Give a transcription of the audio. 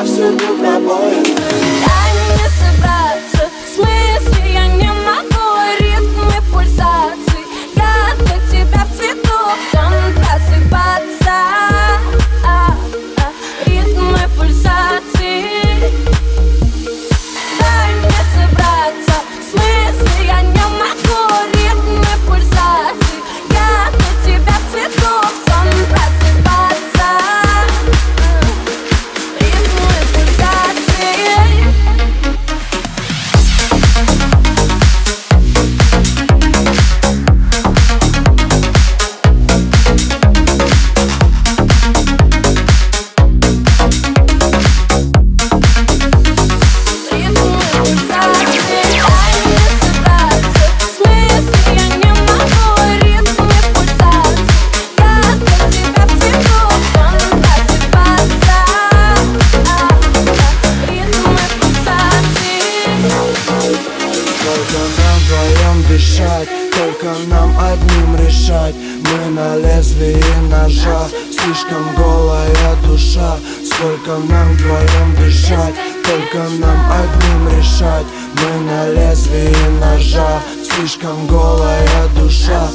Absolute bad boy. дышать Только нам одним решать. Мы на лезвии ножа Слишком голая душа. Сколько нам вдвоем дышать Только нам одним решать. Мы на лезвии ножа Слишком голая душа.